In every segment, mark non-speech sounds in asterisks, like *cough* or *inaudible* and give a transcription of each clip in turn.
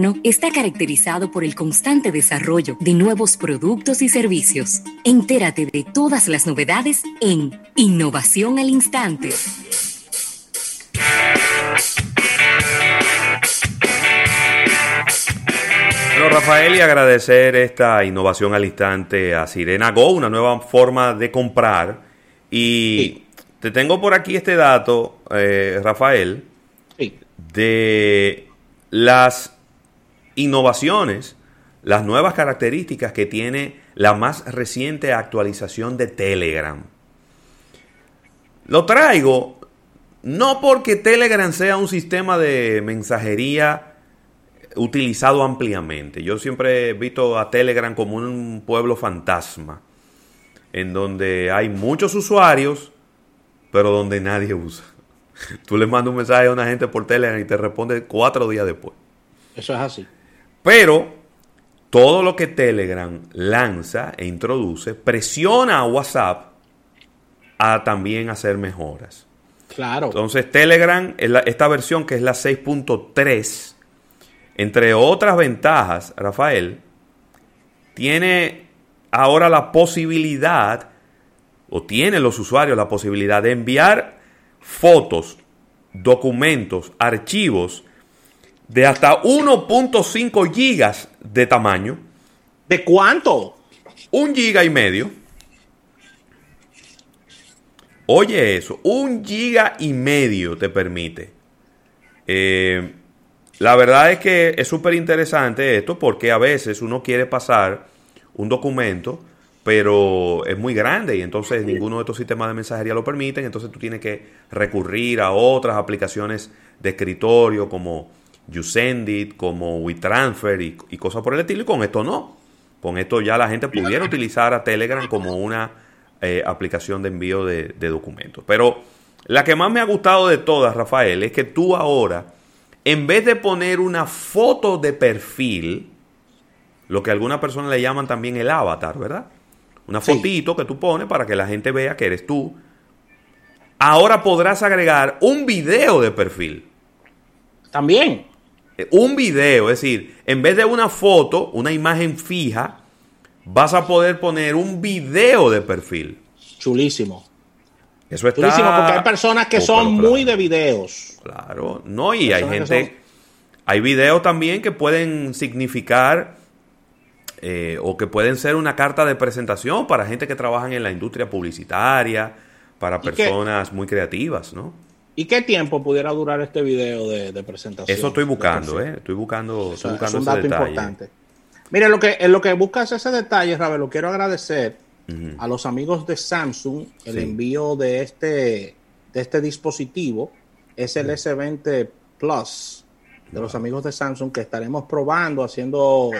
moderno está caracterizado por el constante desarrollo de nuevos productos y servicios. Entérate de todas las novedades en Innovación al Instante. Bueno, Rafael, y agradecer esta innovación al instante a Sirena Go, una nueva forma de comprar. Y te tengo por aquí este dato, eh, Rafael, de las innovaciones, las nuevas características que tiene la más reciente actualización de Telegram. Lo traigo no porque Telegram sea un sistema de mensajería utilizado ampliamente. Yo siempre he visto a Telegram como un pueblo fantasma, en donde hay muchos usuarios, pero donde nadie usa. *laughs* Tú le mandas un mensaje a una gente por Telegram y te responde cuatro días después. Eso es así. Pero todo lo que Telegram lanza e introduce presiona a WhatsApp a también hacer mejoras. Claro. Entonces Telegram, esta versión que es la 6.3, entre otras ventajas, Rafael, tiene ahora la posibilidad, o tienen los usuarios la posibilidad de enviar fotos, documentos, archivos de hasta 1.5 gigas de tamaño. ¿De cuánto? Un giga y medio. Oye eso, un giga y medio te permite. Eh, la verdad es que es súper interesante esto porque a veces uno quiere pasar un documento pero es muy grande y entonces ninguno de estos sistemas de mensajería lo permiten, entonces tú tienes que recurrir a otras aplicaciones de escritorio como YouSendIt, como WeTransfer y, y cosas por el estilo, y con esto no. Con esto ya la gente pudiera utilizar a Telegram como una eh, aplicación de envío de, de documentos. Pero la que más me ha gustado de todas, Rafael, es que tú ahora, en vez de poner una foto de perfil, lo que algunas personas le llaman también el avatar, ¿verdad? Una fotito que tú pones para que la gente vea que eres tú. Ahora podrás agregar un video de perfil. También. Eh, un video, es decir, en vez de una foto, una imagen fija, vas a poder poner un video de perfil. Chulísimo. Eso está. Chulísimo, porque hay personas que son muy de videos. Claro, no, y hay gente. Hay videos también que pueden significar eh, o que pueden ser una carta de presentación para gente que trabaja en la industria publicitaria, para personas muy creativas, ¿no? ¿Y qué tiempo pudiera durar este video de, presentación? Eso estoy buscando, ¿eh? Estoy buscando, estoy buscando es un dato importante. Mire, lo que, lo que buscas ese detalle, Ravel, lo quiero agradecer a los amigos de Samsung el envío de este, de este dispositivo. Es el S20 Plus de los amigos de Samsung que estaremos probando, haciendo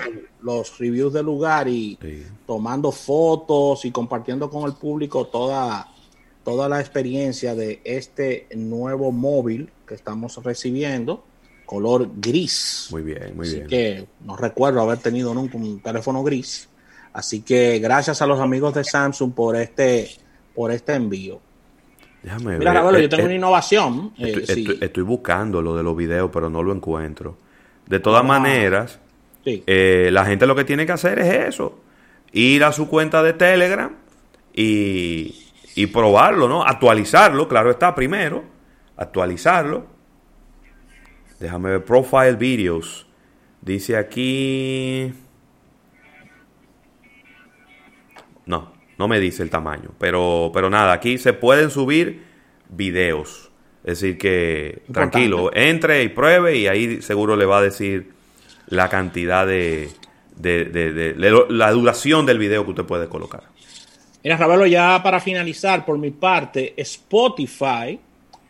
los reviews del lugar y tomando fotos y compartiendo con el público toda, toda la experiencia de este nuevo móvil que estamos recibiendo, color gris. Muy bien, muy Así que no recuerdo haber tenido nunca un teléfono gris. Así que gracias a los amigos de Samsung por este, por este envío. Déjame Mira, ver. yo tengo una innovación. Estoy, estoy, estoy, buscando lo de los videos, pero no lo encuentro. De todas maneras, sí. eh, la gente lo que tiene que hacer es eso. Ir a su cuenta de Telegram y, y probarlo, ¿no? Actualizarlo, claro está, primero. Actualizarlo. Déjame ver, Profile Videos. Dice aquí... No, no me dice el tamaño. Pero, pero nada, aquí se pueden subir videos. Es decir, que Importante. tranquilo, entre y pruebe y ahí seguro le va a decir la cantidad de, de, de, de- de- la duración del video que usted puede colocar. Mira, Ravelo, ya para finalizar, por mi parte, Spotify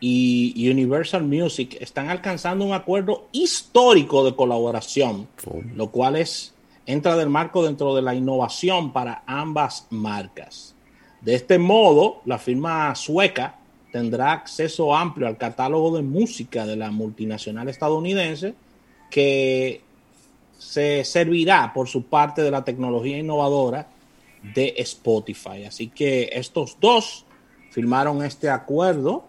y Universal Music están alcanzando un acuerdo histórico de colaboración, Oh. lo cual es, entra del marco dentro de la innovación para ambas marcas. De este modo, la firma sueca tendrá acceso amplio al catálogo de música de la multinacional estadounidense que se servirá por su parte de la tecnología innovadora de Spotify. Así que estos dos firmaron este acuerdo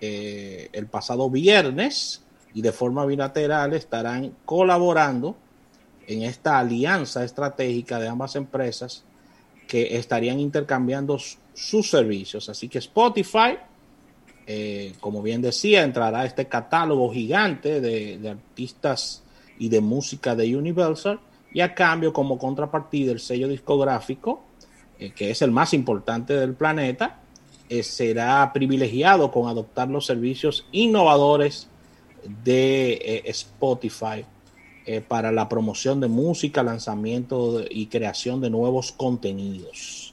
eh, el pasado viernes y de forma bilateral estarán colaborando en esta alianza estratégica de ambas empresas que estarían intercambiando sus servicios. Así que Spotify, eh, como bien decía, entrará a este catálogo gigante de, artistas y de música de Universal y a cambio como contrapartida el sello discográfico, eh, que es el más importante del planeta, eh, será privilegiado con adoptar los servicios innovadores de Spotify eh, para la promoción de música, lanzamiento y creación de nuevos contenidos.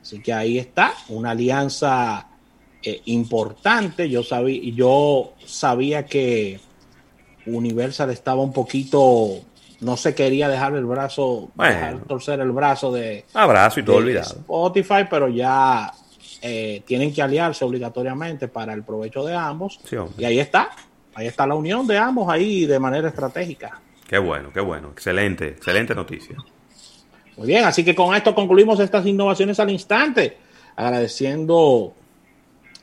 Así que ahí está, una alianza importante. Yo sabía, yo sabía que Universal estaba un poquito, no se quería dejar el brazo, dejar torcer el brazo de, abrazo y todo olvidado. Spotify, pero ya eh, tienen que aliarse obligatoriamente para el provecho de ambos. y ahí está, ahí está la unión de ambos ahí de manera estratégica. Qué bueno, qué bueno. Excelente, excelente noticia. Muy bien, así que con esto concluimos estas innovaciones al instante. Agradeciendo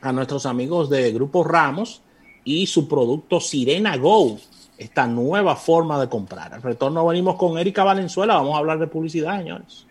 a nuestros amigos de Grupo Ramos y su producto Sirena Go, esta nueva forma de comprar. Al retorno venimos con Erika Valenzuela, vamos a hablar de publicidad, señores.